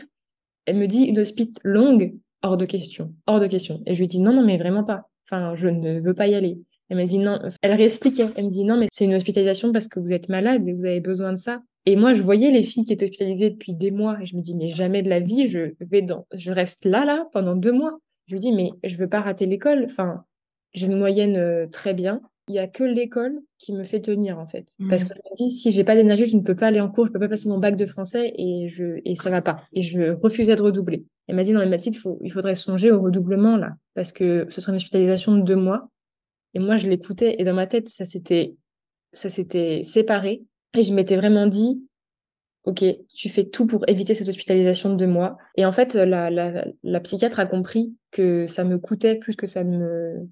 Elle me dit, une hospite longue, hors de question, hors de question. Et je lui dis, non, non, mais vraiment pas. Enfin, je ne veux pas y aller. Elle m'a dit non, elle réexpliquait. Elle me dit non, mais c'est une hospitalisation parce que vous êtes malade et vous avez besoin de ça. Et moi, je voyais les filles qui étaient hospitalisées depuis des mois et je me dis mais jamais de la vie, je vais dans, je reste là, là, pendant deux mois. Je lui dis mais je veux pas rater l'école. Enfin, j'ai une moyenne euh, très bien. Il y a que l'école qui me fait tenir en fait. Parce mmh. que je me dis si j'ai pas d'énergie, je ne peux pas aller en cours, je peux pas passer mon bac de français et je et ça va pas. Et je refusais de redoubler. Elle m'a dit non mais Mathilde, faut, il faudrait songer au redoublement là parce que ce serait une hospitalisation de deux mois et moi, je l'écoutais et dans ma tête, ça s'était, ça s'était séparé. Et je m'étais vraiment dit, OK, tu fais tout pour éviter cette hospitalisation de deux mois. Et en fait, la, la, la psychiatre a compris que ça me coûtait plus que ça me,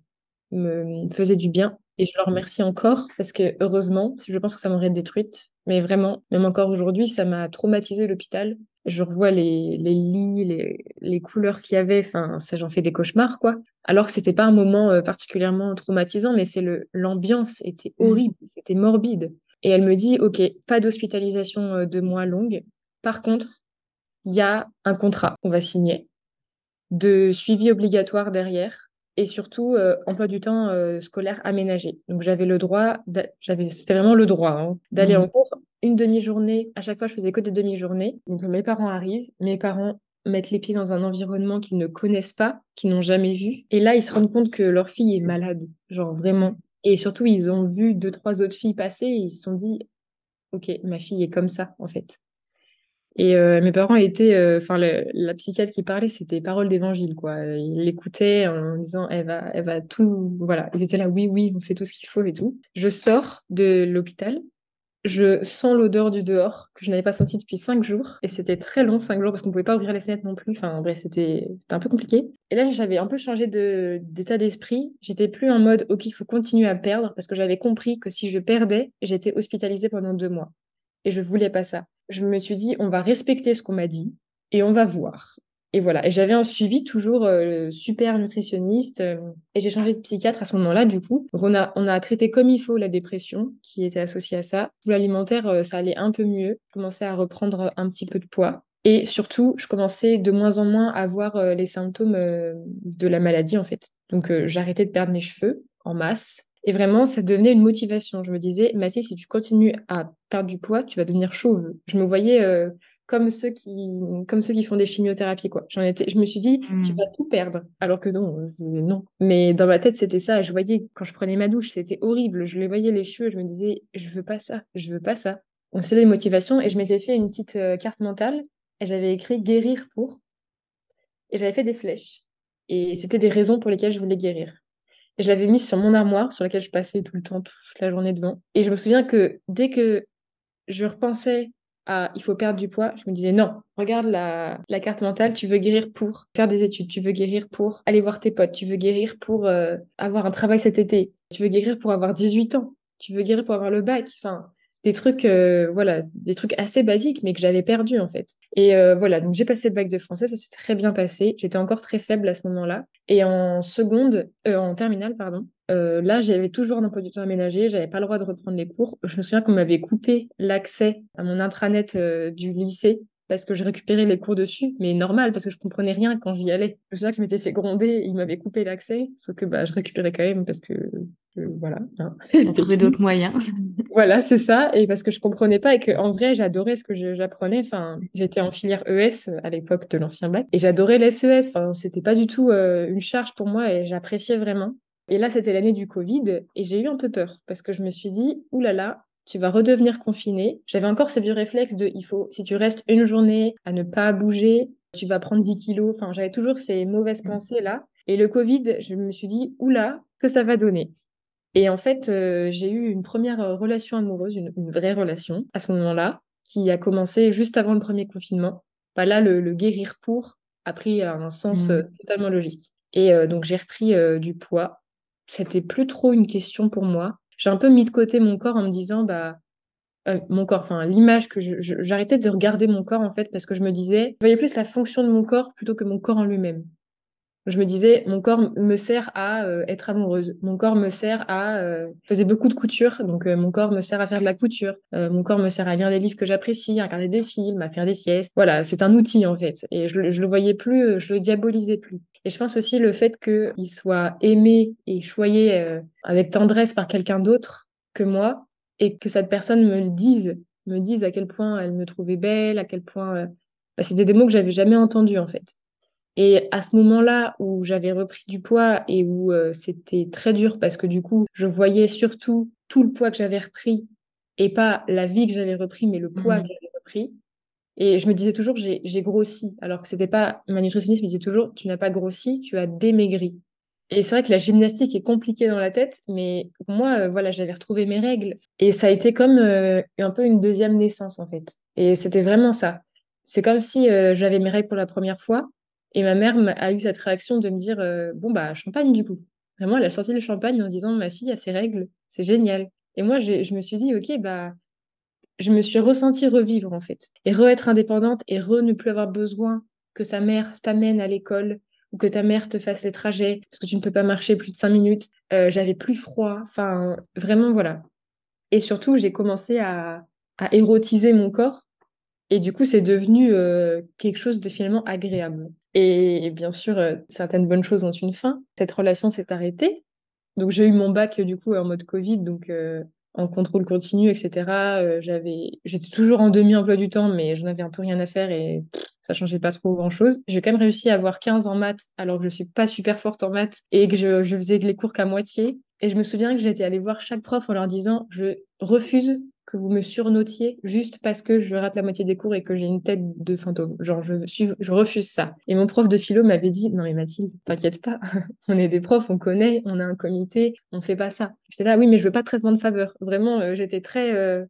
me faisait du bien. Et je leur remercie encore parce que heureusement, je pense que ça m'aurait détruite. Mais vraiment, même encore aujourd'hui, ça m'a traumatisé l'hôpital. Je revois les, les lits, les, les couleurs qu'il y avait. Enfin, ça, j'en fais des cauchemars, quoi. Alors que c'était pas un moment euh, particulièrement traumatisant, mais c'est le, l'ambiance était mmh. horrible, c'était morbide. Et elle me dit, OK, pas d'hospitalisation euh, de mois longue. Par contre, il y a un contrat qu'on va signer de suivi obligatoire derrière et surtout euh, emploi du temps euh, scolaire aménagé. Donc j'avais le droit, j'avais, c'était vraiment le droit hein, d'aller mmh. en cours une demi-journée. À chaque fois, je faisais que des demi-journées. Donc mes parents arrivent, mes parents mettent les pieds dans un environnement qu'ils ne connaissent pas, qu'ils n'ont jamais vu. Et là, ils se rendent compte que leur fille est malade, genre vraiment. Et surtout, ils ont vu deux, trois autres filles passer et ils se sont dit, OK, ma fille est comme ça, en fait. Et euh, mes parents étaient, euh, enfin, la psychiatre qui parlait, c'était parole d'évangile, quoi. Ils l'écoutaient en disant, elle va, elle va tout, voilà. Ils étaient là, oui, oui, on fait tout ce qu'il faut et tout. Je sors de l'hôpital, je sens l'odeur du dehors que je n'avais pas senti depuis cinq jours. Et c'était très long, cinq jours, parce qu'on pouvait pas ouvrir les fenêtres non plus. Enfin, bref, c'était, un peu compliqué. Et là, j'avais un peu changé de, d'état d'esprit. J'étais plus en mode, OK, il faut continuer à perdre, parce que j'avais compris que si je perdais, j'étais hospitalisée pendant deux mois. Et je voulais pas ça je me suis dit, on va respecter ce qu'on m'a dit et on va voir. Et voilà. Et j'avais un suivi toujours euh, super nutritionniste. Euh, et j'ai changé de psychiatre à ce moment-là, du coup. On a, on a traité comme il faut la dépression qui était associée à ça. L'alimentaire, euh, ça allait un peu mieux. Je commençais à reprendre un petit peu de poids. Et surtout, je commençais de moins en moins à voir les symptômes de la maladie, en fait. Donc, j'arrêtais de perdre mes cheveux en masse. Et vraiment, ça devenait une motivation. Je me disais, Mathilde, si tu continues à perdre du poids, tu vas devenir chauve. Je me voyais euh, comme ceux qui, comme ceux qui font des chimiothérapies, quoi. J'en étais, je me suis dit, tu vas hmm. tout perdre. Alors que non, non. Mais dans ma tête, c'était ça. Je voyais, quand je prenais ma douche, c'était horrible. Je les voyais les cheveux, je me disais, je veux pas ça, je veux pas ça. On s'est des motivations et je m'étais fait une petite euh, carte mentale et j'avais écrit guérir pour. Et j'avais fait des flèches. Et c'était des raisons pour lesquelles je voulais guérir je l'avais mise sur mon armoire, sur laquelle je passais tout le temps, toute la journée devant. Et je me souviens que dès que je repensais à il faut perdre du poids, je me disais non, regarde la, carte mentale, tu veux guérir pour faire des études, tu veux guérir pour aller voir tes potes, tu veux guérir pour euh, avoir un travail cet été, tu veux guérir pour avoir 18 ans, tu veux guérir pour avoir le bac. Enfin, des trucs, euh, voilà, des trucs assez basiques, mais que j'avais perdu en fait. Et euh, voilà, donc j'ai passé le bac de français, ça s'est très bien passé. J'étais encore très faible à ce moment-là. Et en seconde, euh, en terminale, pardon, là j'avais toujours un emploi du temps aménagé, j'avais pas le droit de reprendre les cours. Je me souviens qu'on m'avait coupé l'accès à mon intranet du lycée parce que je récupérais les cours dessus, mais normal, parce que je comprenais rien quand j'y allais. Je me souviens que je m'étais fait gronder, il m'avait coupé l'accès, sauf que bah, je récupérais quand même parce que, voilà. Hein. trouvé d'autres moyens. voilà, c'est ça, et parce que je comprenais pas et que en vrai, j'adorais ce que j'apprenais. Enfin, j'étais en filière ES à l'époque de l'ancien bac, et j'adorais l'SES. Enfin, c'était pas du tout euh, une charge pour moi et j'appréciais vraiment. Et là, c'était l'année du Covid et j'ai eu un peu peur parce que je me suis dit, oulala, là là, tu vas redevenir confiné. J'avais encore ces vieux réflexes de il faut, si tu restes une journée à ne pas bouger, tu vas prendre 10 kilos. Enfin, j'avais toujours ces mauvaises mmh. pensées là. Et le Covid, je me suis dit, oula, que ça va donner. Et en fait, euh, j'ai eu une première euh, relation amoureuse, une, vraie relation à ce moment-là, qui a commencé juste avant le premier confinement. Bah là, le, guérir pour a pris un sens mmh. euh, totalement logique. Et donc, j'ai repris du poids. C'était plus trop une question pour moi j'ai un peu mis de côté mon corps en me disant, bah, euh, mon corps, enfin l'image que j'arrêtais de regarder mon corps en fait parce que je me disais, je voyais plus la fonction de mon corps plutôt que mon corps en lui-même. Je me disais, mon corps me sert à euh, être amoureuse. Mon corps me sert à... Euh, je faisais beaucoup de couture, donc mon corps me sert à faire de la couture. mon corps me sert à lire des livres que j'apprécie, à regarder des films, à faire des siestes. Voilà, c'est un outil en fait. Et je, je le voyais plus, je le diabolisais plus. Et je pense aussi le fait qu'il soit aimé et choyé euh, avec tendresse par quelqu'un d'autre que moi, et que cette personne me le dise, me dise à quel point elle me trouvait belle, à quel point... Euh, bah, c'était des mots que j'avais jamais entendus en fait. Et à ce moment-là où j'avais repris du poids et où euh, c'était très dur parce que du coup, je voyais surtout tout le poids que j'avais repris et pas la vie que j'avais repris, mais le poids mmh. que j'avais repris, et je me disais toujours, j'ai grossi. Alors que c'était pas, ma nutritionniste me disait toujours, tu n'as pas grossi, tu as démaigri. Et c'est vrai que la gymnastique est compliquée dans la tête, mais moi, euh, voilà, j'avais retrouvé mes règles. Et ça a été comme euh, un peu une deuxième naissance, en fait. Et c'était vraiment ça. C'est comme si euh, j'avais mes règles pour la première fois. Et ma mère a eu cette réaction de me dire, bon, bah, champagne, du coup. Vraiment, elle a sorti le champagne en disant, ma fille a ses règles, c'est génial. Et moi, je me suis dit, ok, bah, je me suis ressentie revivre en fait. Et re-être indépendante et re ne plus avoir besoin que sa mère t'amène à l'école ou que ta mère te fasse les trajets parce que tu ne peux pas marcher plus de cinq minutes. Euh, j'avais plus froid. Enfin, vraiment, voilà. Et surtout, j'ai commencé à, érotiser mon corps. Et du coup, c'est devenu euh, quelque chose de finalement agréable. Et, bien sûr, euh, certaines bonnes choses ont une fin. Cette relation s'est arrêtée. Donc, j'ai eu mon bac, du coup, en mode Covid. Donc, en contrôle continu, etc. Euh, j'avais, j'étais toujours en demi-emploi du temps, mais j'en avais un peu rien à faire et ça changeait pas trop grand-chose. J'ai quand même réussi à avoir 15 en maths, alors que je suis pas super forte en maths et que je, je faisais les cours qu'à moitié. Et je me souviens que j'étais allée voir chaque prof en leur disant, je refuse que vous me surnotiez juste parce que je rate la moitié des cours et que j'ai une tête de fantôme. Genre, je, je refuse ça. Et mon prof de philo m'avait dit, non mais Mathilde, t'inquiète pas, on est des profs, on connaît, on a un comité, on fait pas ça. J'étais là, oui, mais je veux pas de traitement de faveur. Vraiment, euh, j'étais très... Euh,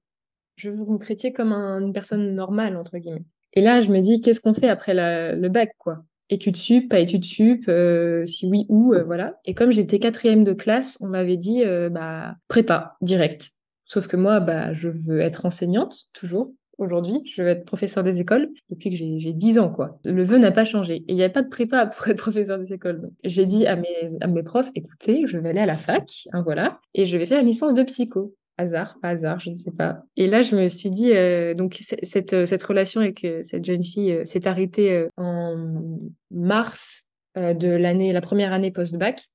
je vous me traitiez comme une personne normale, entre guillemets. Et là, je me dis, qu'est-ce qu'on fait après le bac, quoi? Études sup, pas études sup, euh, si oui ou, voilà. Et comme j'étais quatrième de classe, on m'avait dit, bah, prépa, direct. Sauf que moi, bah, je veux être enseignante, toujours, aujourd'hui. Je veux être professeur des écoles depuis que j'ai 10 ans, quoi. Le vœu n'a pas changé. Et il n'y avait pas de prépa pour être professeur des écoles. J'ai dit à mes, à mes profs, écoutez, je vais aller à la fac, hein, voilà, et je vais faire une licence de psycho. Hasard, pas hasard, je ne sais pas. Et là, je me suis dit, euh, donc cette, euh, cette relation avec euh, cette jeune fille s'est arrêtée en mars de l'année, la première année post-bac.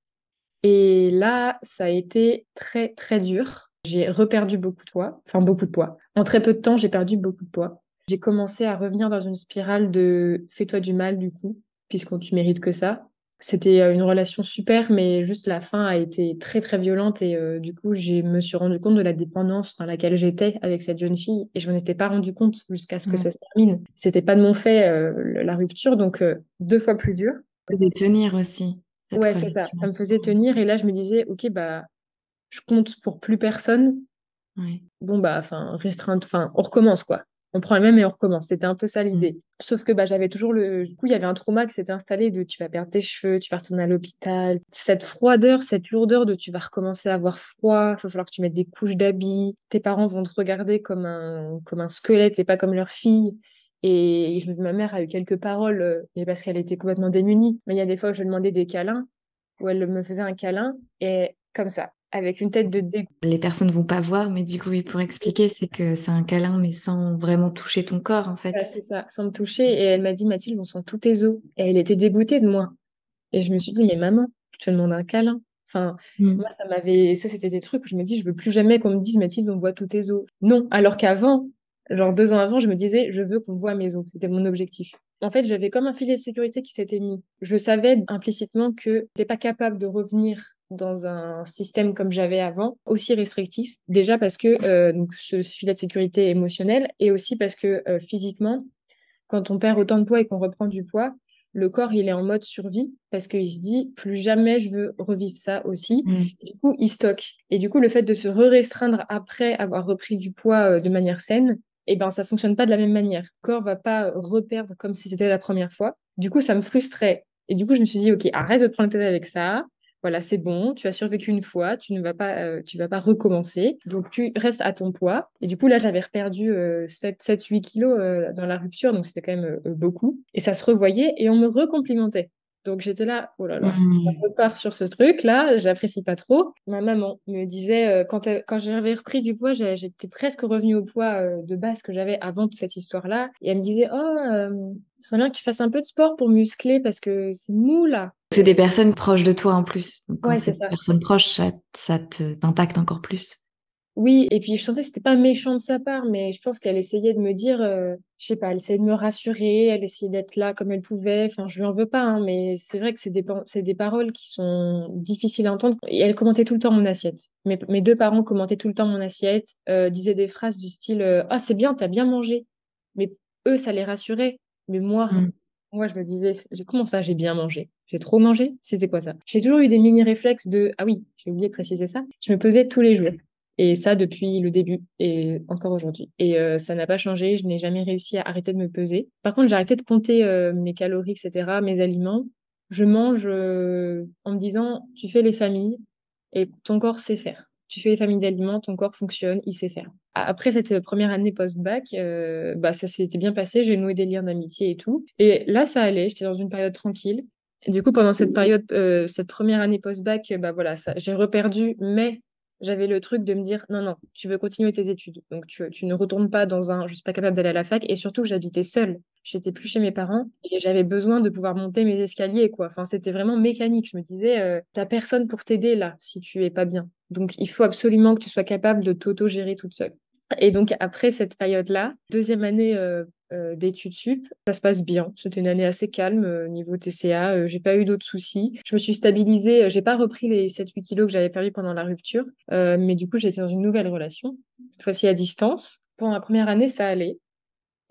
Et là, ça a été très, très dur j'ai reperdu beaucoup de poids, enfin beaucoup de poids. En très peu de temps, j'ai perdu beaucoup de poids. J'ai commencé à revenir dans une spirale de fais-toi du mal du coup, puisqu'on tu mérites que ça. C'était euh, une relation super, mais juste la fin a été très très violente et euh, du coup, je me suis rendu compte de la dépendance dans laquelle j'étais avec cette jeune fille et je m'en étais pas rendu compte jusqu'à ce que ça se termine. C'était pas de mon fait euh, la rupture, donc deux fois plus dur. Ça faisait tenir aussi. Ouais, c'est ça. Ça me faisait tenir et là, je me disais, ok, bah je compte pour plus personne. Bon, bah, enfin, restreinte, enfin, on recommence, quoi. on prend le même et on recommence. C'était un peu ça Mmh. l'idée. Sauf que bah, j'avais toujours le. Du coup, il y avait un trauma qui s'était installé de tu vas perdre tes cheveux, tu vas retourner à l'hôpital. Cette froideur, cette lourdeur de tu vas recommencer à avoir froid, il va falloir que tu mettes des couches d'habits. Tes parents vont te regarder comme un, comme un squelette et pas comme leur fille. Et ma mère a eu quelques paroles, euh, mais parce qu'elle était complètement démunie. Mais il y a des fois où je lui demandais des câlins, où elle me faisait un câlin, et comme ça, avec une tête de dégoût. Les personnes vont pas voir, mais du coup, oui, pour expliquer, c'est que c'est un câlin, mais sans vraiment toucher ton corps, en fait. Voilà, c'est ça, sans me toucher. Et elle m'a dit, Mathilde, on sent tous tes os. Et elle était dégoûtée de moi. Et je me suis dit, mais maman, je te demande un câlin. Enfin, Mm. moi, ça m'avait. Ça, c'était des trucs où je me dis, je veux plus jamais qu'on me dise, Mathilde, on voit tous tes os. Non. Alors qu'avant, genre deux ans avant, je me disais, je veux qu'on voit mes os. C'était mon objectif. En fait, j'avais comme un filet de sécurité qui s'était mis. Je savais implicitement que j'étais pas capable de revenir dans un système comme j'avais avant, aussi restrictif. Déjà parce que euh, donc ce filet de sécurité émotionnel et aussi parce que euh, physiquement, quand on perd autant de poids et qu'on reprend du poids, le corps, il est en mode survie parce qu'il se dit plus jamais je veux revivre ça aussi. Mm. Et du coup, il stocke. Et du coup, le fait de se re-restreindre après avoir repris du poids euh, de manière saine, eh ben, ça fonctionne pas de la même manière. Le corps va pas reperdre comme si c'était la première fois. Du coup, ça me frustrait. Et du coup, je me suis dit, OK, arrête de te prendre la tête avec ça. Voilà, c'est bon, tu as survécu une fois, tu ne vas pas, euh, tu vas pas recommencer. Donc, tu restes à ton poids. Et du coup, là, j'avais reperdu euh, 7, 7, 8 kilos euh, dans la rupture, donc c'était quand même euh, beaucoup. Et ça se revoyait et on me recomplimentait. Donc, j'étais là, oh là là, Mm. on repart sur ce truc-là, j'apprécie pas trop. Ma maman me disait, euh, quand, elle- quand j'avais repris du poids, j'étais presque revenue au poids euh, de base que j'avais avant toute cette histoire-là. Et elle me disait, oh, euh, ce serait bien que tu fasses un peu de sport pour muscler parce que c'est mou là. C'est des personnes proches de toi en plus. Donc, quand Ouais, c'est c'est des ça. personnes proches, ça, ça te t'impacte encore plus. Oui, et puis je sentais que c'était pas méchant de sa part, mais je pense qu'elle essayait de me dire, euh, je sais pas, elle essayait de me rassurer, elle essayait d'être là comme elle pouvait. Enfin, je lui en veux pas, hein, mais c'est vrai que c'est des, pa- c'est des paroles qui sont difficiles à entendre. Et elle commentait tout le temps mon assiette. Mes, mes deux parents commentaient tout le temps mon assiette, euh, disaient des phrases du style, euh, ah, c'est bien, t'as bien mangé. Mais eux, ça les rassurait. Mais moi, Mm. moi, je me disais, comment ça, j'ai bien mangé? J'ai trop mangé? C'était quoi ça? J'ai toujours eu des mini-réflexes de, ah oui, j'ai oublié de préciser ça. Je me pesais tous les jours. Et ça depuis le début et encore aujourd'hui. Et euh, ça n'a pas changé. Je n'ai jamais réussi à arrêter de me peser. Par contre, j'ai arrêté de compter euh, mes calories, etc., mes aliments. Je mange euh, en me disant, tu fais les familles et ton corps sait faire. Tu fais les familles d'aliments, ton corps fonctionne, il sait faire. Après cette première année post-bac, bah, ça s'était bien passé. J'ai noué des liens d'amitié et tout. Et là, ça allait. J'étais dans une période tranquille. Et du coup, pendant cette période, euh, cette première année post-bac, bah voilà, j'ai reperdu, mais j'avais le truc de me dire non, non, tu veux continuer tes études. Donc, tu, tu ne retournes pas dans un. Je suis pas capable d'aller à la fac. Et surtout, j'habitais seule. J'étais plus chez mes parents et j'avais besoin de pouvoir monter mes escaliers, quoi. Enfin, c'était vraiment mécanique. Je me disais, euh, t'as personne pour t'aider là si tu es pas bien. Donc, il faut absolument que tu sois capable de t'auto-gérer toute seule. Et donc, après cette période-là, deuxième année euh, d'études sup, ça se passe bien. C'était une année assez calme euh, niveau TCA. Euh, j'ai pas eu d'autres soucis. Je me suis stabilisée. J'ai pas repris les 7-8 kilos que j'avais perdus pendant la rupture. Euh, mais du coup, été dans une nouvelle relation, cette fois-ci à distance. Pendant la première année, ça allait.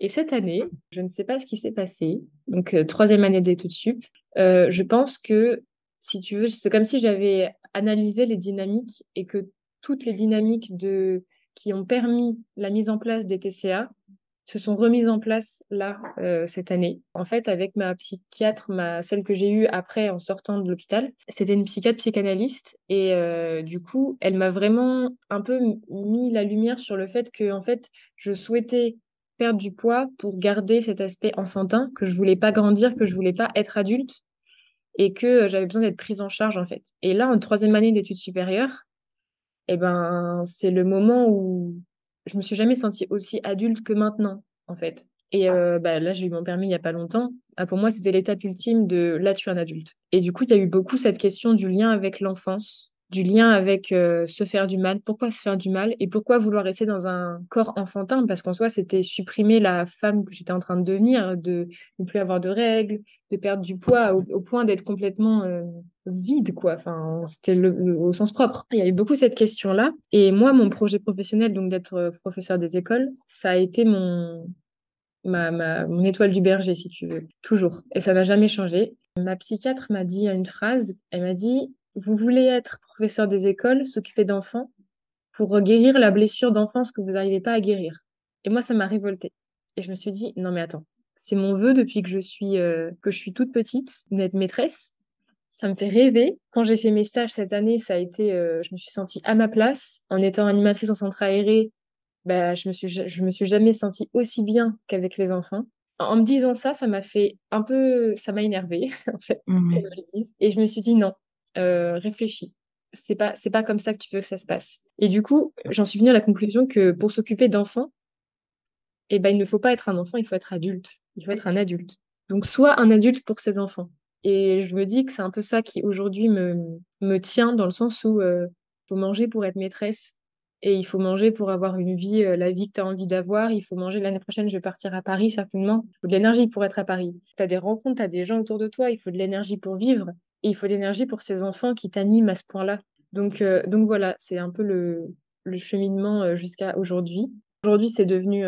Et cette année, je ne sais pas ce qui s'est passé. Donc, euh, troisième année d'études sup. Euh, je pense que, si tu veux, c'est comme si j'avais analysé les dynamiques et que toutes les dynamiques de qui ont permis la mise en place des TCA se sont remises en place là euh, cette année. En fait, avec ma psychiatre, ma celle que j'ai eue après en sortant de l'hôpital, c'était une psychiatre psychanalyste et euh, du coup, elle m'a vraiment un peu mis la lumière sur le fait que en fait, je souhaitais perdre du poids pour garder cet aspect enfantin, que je voulais pas grandir, que je voulais pas être adulte et que j'avais besoin d'être prise en charge en fait. Et là, en troisième année d'études supérieures, eh ben, c'est le moment où je me suis jamais sentie aussi adulte que maintenant, en fait. Et euh, bah, là, j'ai eu mon permis il y a pas longtemps. Ah, pour moi, c'était l'étape ultime de là, tu es un adulte. Et du coup, il y a eu beaucoup cette question du lien avec l'enfance, du lien avec euh, se faire du mal. Pourquoi se faire du mal et pourquoi vouloir rester dans un corps enfantin? Parce qu'en soi, c'était supprimer la femme que j'étais en train de devenir, de ne plus avoir de règles, de perdre du poids au, point d'être complètement euh, vide, quoi. Enfin, c'était au sens propre. Il y a eu beaucoup cette question-là. Et moi, mon projet professionnel, donc d'être euh, professeur des écoles, ça a été mon, mon étoile du berger, si tu veux. Toujours. Et ça n'a jamais changé. Ma psychiatre m'a dit une phrase. Elle m'a dit, vous voulez être professeur des écoles, s'occuper d'enfants pour guérir la blessure d'enfance que vous n'arrivez pas à guérir. Et moi, ça m'a révoltée. Et je me suis dit, non mais attends, c'est mon vœu depuis que je suis, euh, que je suis toute petite, d'être maîtresse. Ça me fait rêver. Quand j'ai fait mes stages cette année, ça a été, euh, je me suis sentie à ma place. En étant animatrice en centre aéré, bah, je me suis, je me suis jamais sentie aussi bien qu'avec les enfants. En me disant ça, ça m'a fait un peu, ça m'a énervé en fait. Mmh. Et je me suis dit non, euh, réfléchis. C'est pas, c'est pas comme ça que tu veux que ça se passe. Et du coup, j'en suis venue à la conclusion que pour s'occuper d'enfants, eh ben, il ne faut pas être un enfant, il faut être adulte. Il faut être un adulte. Donc, soit un adulte pour ses enfants. Et je me dis que c'est un peu ça qui aujourd'hui me, me tient dans le sens où il faut manger pour être maîtresse et il faut manger pour avoir une vie, la vie que tu as envie d'avoir. Il faut manger l'année prochaine, je vais partir à Paris certainement. Il faut de l'énergie pour être à Paris. Tu as des rencontres, tu as des gens autour de toi, il faut de l'énergie pour vivre et il faut l'énergie pour ces enfants qui t'animent à ce point-là. Donc, donc voilà, c'est un peu le, le cheminement jusqu'à aujourd'hui. Aujourd'hui, c'est devenu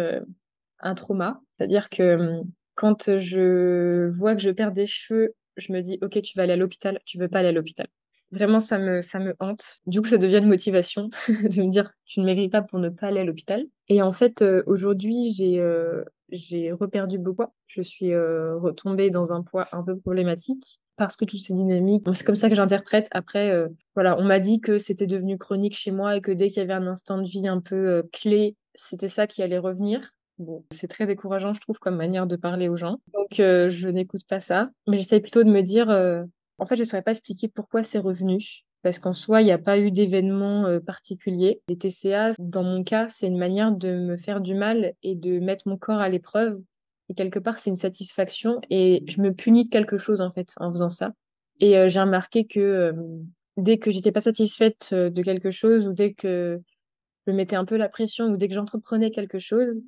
un trauma. C'est-à-dire que hum, quand je vois que je perds des cheveux, je me dis, OK, tu vas aller à l'hôpital, tu veux pas aller à l'hôpital. Vraiment, ça me, ça me hante. Du coup, ça devient une motivation de me dire, tu ne mérites pas pour ne pas aller à l'hôpital. Et en fait, euh, aujourd'hui, j'ai euh, j'ai reperdu beaucoup poids. Je suis euh, retombée dans un poids un peu problématique parce que toutes ces dynamiques, c'est comme ça que j'interprète. Après, voilà, on m'a dit que c'était devenu chronique chez moi et que dès qu'il y avait un instant de vie un peu clé, c'était ça qui allait revenir. Bon, c'est très décourageant, je trouve, comme manière de parler aux gens. Donc, euh, je n'écoute pas ça. Mais j'essaie plutôt de me dire, euh, en fait, je ne saurais pas expliquer pourquoi c'est revenu. Parce qu'en soi, il n'y a pas eu d'événement euh, particulier. Les TCA, dans mon cas, c'est une manière de me faire du mal et de mettre mon corps à l'épreuve. Et quelque part, c'est une satisfaction. Et je me punis de quelque chose, en fait, en faisant ça. Et j'ai remarqué que dès que j'étais pas satisfaite de quelque chose ou dès que je me mettais un peu la pression ou dès que j'entreprenais quelque chose,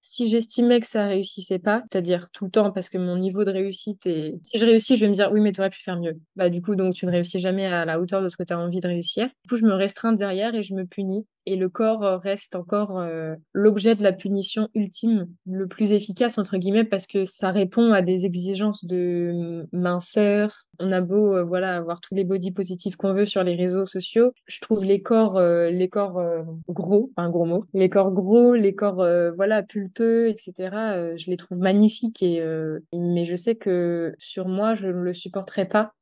si j'estimais que ça réussissait pas, c'est-à-dire tout le temps parce que mon niveau de réussite est... Si je réussis, je vais me dire oui, mais tu aurais pu faire mieux. Bah du coup, donc tu ne réussis jamais à la hauteur de ce que tu as envie de réussir. Du coup, je me restreins derrière et je me punis et le corps euh, reste encore euh, l'objet de la punition ultime, le plus efficace entre guillemets parce que ça répond à des exigences de minceur. On a beau euh, voilà avoir tous les body positifs qu'on veut sur les réseaux sociaux, je trouve les corps les corps gros, un gros mot, les corps gros, les corps voilà pulpeux, etc. je les trouve magnifiques et mais je sais que sur moi je ne le supporterai pas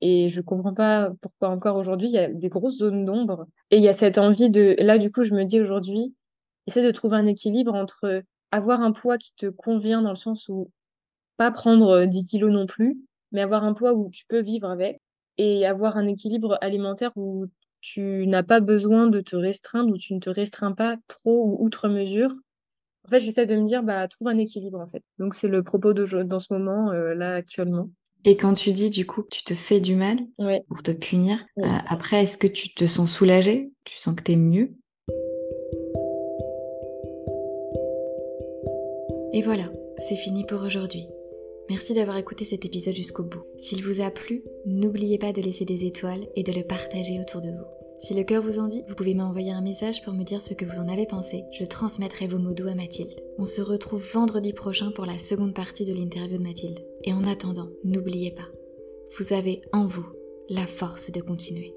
et je comprends pas pourquoi encore aujourd'hui, il y a des grosses zones d'ombre. Et il y a cette envie de... Là, du coup, je me dis aujourd'hui, essaie de trouver un équilibre entre avoir un poids qui te convient dans le sens où pas prendre 10 kilos non plus, mais avoir un poids où tu peux vivre avec et avoir un équilibre alimentaire où tu n'as pas besoin de te restreindre, où tu ne te restreins pas trop ou outre mesure. En fait, j'essaie de me dire, bah, trouve un équilibre, en fait. Donc, c'est le propos de, dans ce moment, euh, là, actuellement. Et quand tu dis du coup tu te fais du mal pour te punir, euh, après est-ce que tu te sens soulagée? Tu sens que tu es mieux? Et voilà, c'est fini pour aujourd'hui. Merci d'avoir écouté cet épisode jusqu'au bout. S'il vous a plu, n'oubliez pas de laisser des étoiles et de le partager autour de vous. Si le cœur vous en dit, vous pouvez m'envoyer un message pour me dire ce que vous en avez pensé. Je transmettrai vos mots doux à Mathilde. On se retrouve vendredi prochain pour la seconde partie de l'interview de Mathilde. Et en attendant, n'oubliez pas, vous avez en vous la force de continuer.